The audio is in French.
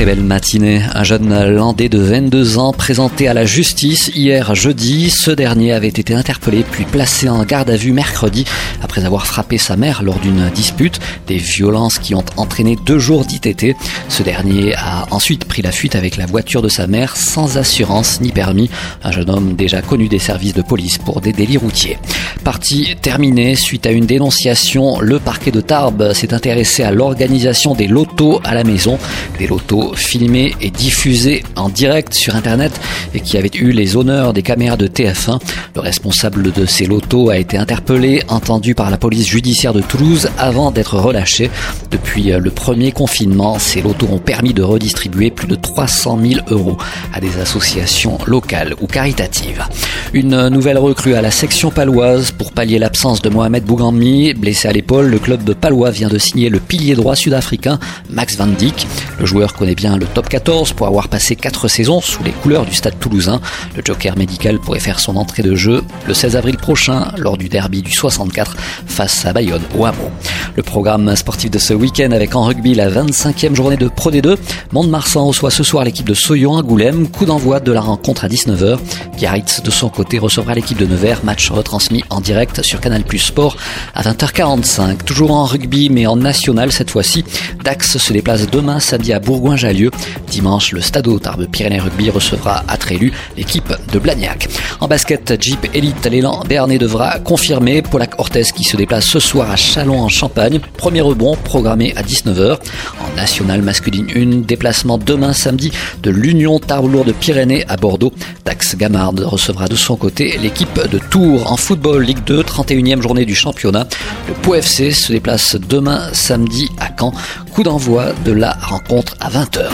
très belle matinée. Un jeune landais de 22 ans présenté à la justice hier jeudi. Ce dernier avait été interpellé puis placé en garde à vue mercredi après avoir frappé sa mère lors d'une dispute. Des violences qui ont entraîné deux jours d'ITT. Ce dernier a ensuite pris la fuite avec la voiture de sa mère sans assurance ni permis. Un jeune homme déjà connu des services de police pour des délits routiers. Partie terminée suite à une dénonciation, le parquet de Tarbes s'est intéressé à l'organisation des lotos à la maison. Des lotos filmé et diffusé en direct sur Internet et qui avait eu les honneurs des caméras de TF1. Le responsable de ces lotos a été interpellé, entendu par la police judiciaire de Toulouse avant d'être relâché. Depuis euh, le premier confinement, ces lotos ont permis de redistribuer plus de 300 000 euros à des associations locales ou caritatives. Une nouvelle recrue à la section paloise pour pallier l'absence de Mohamed Bougammi. Blessé à l'épaule, le club de Palois vient de signer le pilier droit sud-africain Max Van Dijk. Le joueur connaît bien le top 14 pour avoir passé 4 saisons sous les couleurs du stade toulousain. Le joker médical pourrait faire son entrée de jeu le 16 avril prochain lors du derby du 64 face à Bayonne au Hameau. Le programme sportif de ce week-end avec en rugby la 25e journée de Pro D2. Mont-de-Marsan reçoit ce soir l'équipe de Soyon à Goulême. Coup d'envoi de la rencontre à 19h. Biarritz de son côté recevra l'équipe de Nevers. Match retransmis en direct sur Canal Plus Sport à 20h45. Toujours en rugby mais en national cette fois-ci. Dax se déplace demain samedi à Bourgoin-Jallieu Dimanche, le Stade Tarbes Pyrénées Rugby recevra à Trélu l'équipe de Blagnac. En basket, Jeep Elite, l'élan Béarnais devra confirmer Polak Ortez qui se déplace ce soir à Chalon en Champagne. Premier rebond programmé à 19h. En nationale masculine 1, déplacement demain samedi de l'Union Tarbes de Pyrénées à Bordeaux. Dax Gamard recevra de son côté l'équipe de Tours en football Ligue 2, 31e journée du championnat. Le Pau FC se déplace demain samedi à Caen. Coup d'envoi de la rencontre à 20h.